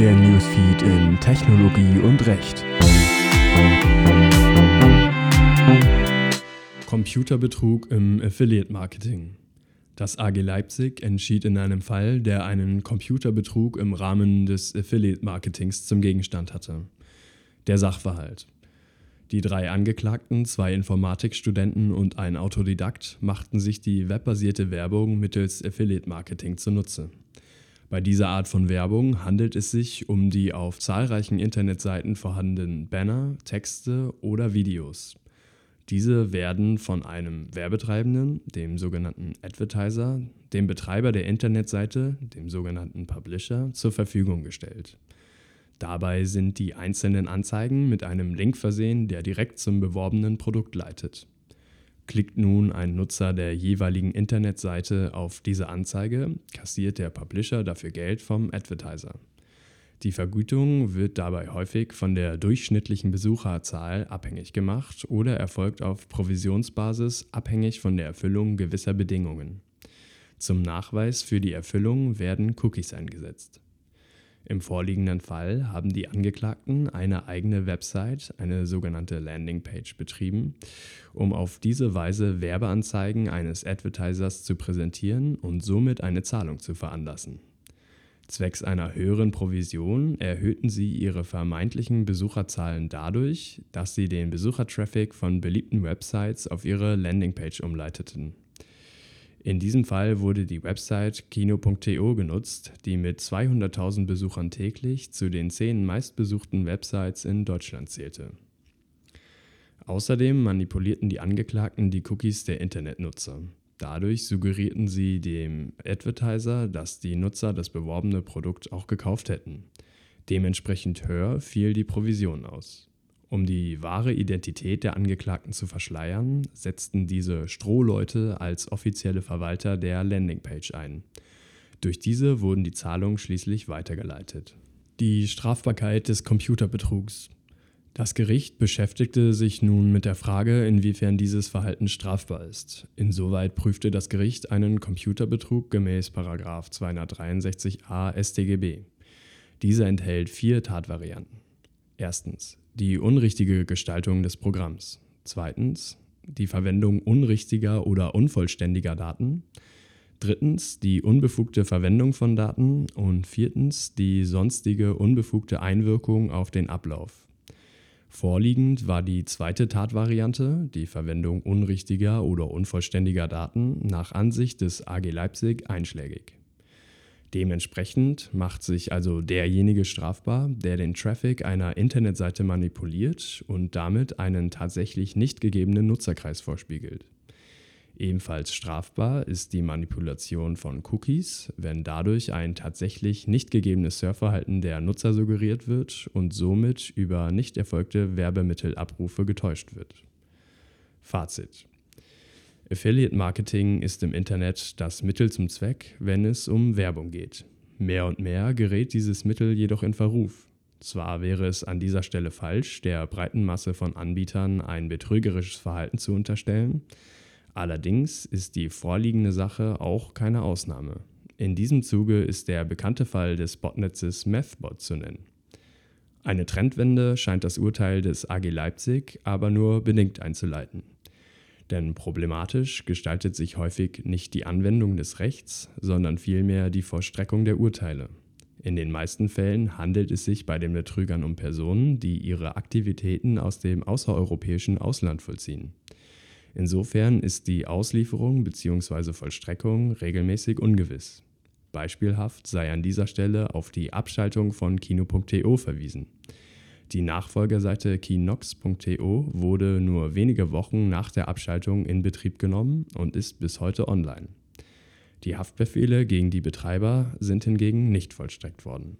Der Newsfeed in Technologie und Recht. Computerbetrug im Affiliate Marketing. Das AG Leipzig entschied in einem Fall, der einen Computerbetrug im Rahmen des Affiliate Marketings zum Gegenstand hatte. Der Sachverhalt. Die drei Angeklagten, zwei Informatikstudenten und ein Autodidakt, machten sich die webbasierte Werbung mittels Affiliate Marketing zunutze. Bei dieser Art von Werbung handelt es sich um die auf zahlreichen Internetseiten vorhandenen Banner, Texte oder Videos. Diese werden von einem Werbetreibenden, dem sogenannten Advertiser, dem Betreiber der Internetseite, dem sogenannten Publisher, zur Verfügung gestellt. Dabei sind die einzelnen Anzeigen mit einem Link versehen, der direkt zum beworbenen Produkt leitet. Klickt nun ein Nutzer der jeweiligen Internetseite auf diese Anzeige, kassiert der Publisher dafür Geld vom Advertiser. Die Vergütung wird dabei häufig von der durchschnittlichen Besucherzahl abhängig gemacht oder erfolgt auf Provisionsbasis abhängig von der Erfüllung gewisser Bedingungen. Zum Nachweis für die Erfüllung werden Cookies eingesetzt. Im vorliegenden Fall haben die Angeklagten eine eigene Website, eine sogenannte Landingpage, betrieben, um auf diese Weise Werbeanzeigen eines Advertisers zu präsentieren und somit eine Zahlung zu veranlassen. Zwecks einer höheren Provision erhöhten sie ihre vermeintlichen Besucherzahlen dadurch, dass sie den Besuchertraffic von beliebten Websites auf ihre Landingpage umleiteten in diesem Fall wurde die Website kino.to genutzt, die mit 200.000 Besuchern täglich zu den zehn meistbesuchten Websites in Deutschland zählte. Außerdem manipulierten die Angeklagten die Cookies der Internetnutzer. Dadurch suggerierten sie dem Advertiser, dass die Nutzer das beworbene Produkt auch gekauft hätten. Dementsprechend höher fiel die Provision aus. Um die wahre Identität der Angeklagten zu verschleiern, setzten diese Strohleute als offizielle Verwalter der Landingpage ein. Durch diese wurden die Zahlungen schließlich weitergeleitet. Die Strafbarkeit des Computerbetrugs. Das Gericht beschäftigte sich nun mit der Frage, inwiefern dieses Verhalten strafbar ist. Insoweit prüfte das Gericht einen Computerbetrug gemäß 263a StGB. Dieser enthält vier Tatvarianten. Erstens die unrichtige Gestaltung des Programms. Zweitens die Verwendung unrichtiger oder unvollständiger Daten. Drittens die unbefugte Verwendung von Daten. Und viertens die sonstige unbefugte Einwirkung auf den Ablauf. Vorliegend war die zweite Tatvariante, die Verwendung unrichtiger oder unvollständiger Daten, nach Ansicht des AG Leipzig einschlägig. Dementsprechend macht sich also derjenige strafbar, der den Traffic einer Internetseite manipuliert und damit einen tatsächlich nicht gegebenen Nutzerkreis vorspiegelt. Ebenfalls strafbar ist die Manipulation von Cookies, wenn dadurch ein tatsächlich nicht gegebenes Surfverhalten der Nutzer suggeriert wird und somit über nicht erfolgte Werbemittelabrufe getäuscht wird. Fazit Affiliate Marketing ist im Internet das Mittel zum Zweck, wenn es um Werbung geht. Mehr und mehr gerät dieses Mittel jedoch in Verruf. Zwar wäre es an dieser Stelle falsch, der breiten Masse von Anbietern ein betrügerisches Verhalten zu unterstellen, allerdings ist die vorliegende Sache auch keine Ausnahme. In diesem Zuge ist der bekannte Fall des Botnetzes Methbot zu nennen. Eine Trendwende scheint das Urteil des AG Leipzig aber nur bedingt einzuleiten. Denn problematisch gestaltet sich häufig nicht die Anwendung des Rechts, sondern vielmehr die Vollstreckung der Urteile. In den meisten Fällen handelt es sich bei den Betrügern um Personen, die ihre Aktivitäten aus dem außereuropäischen Ausland vollziehen. Insofern ist die Auslieferung bzw. Vollstreckung regelmäßig ungewiss. Beispielhaft sei an dieser Stelle auf die Abschaltung von Kino.to verwiesen. Die Nachfolgerseite keynox.to wurde nur wenige Wochen nach der Abschaltung in Betrieb genommen und ist bis heute online. Die Haftbefehle gegen die Betreiber sind hingegen nicht vollstreckt worden.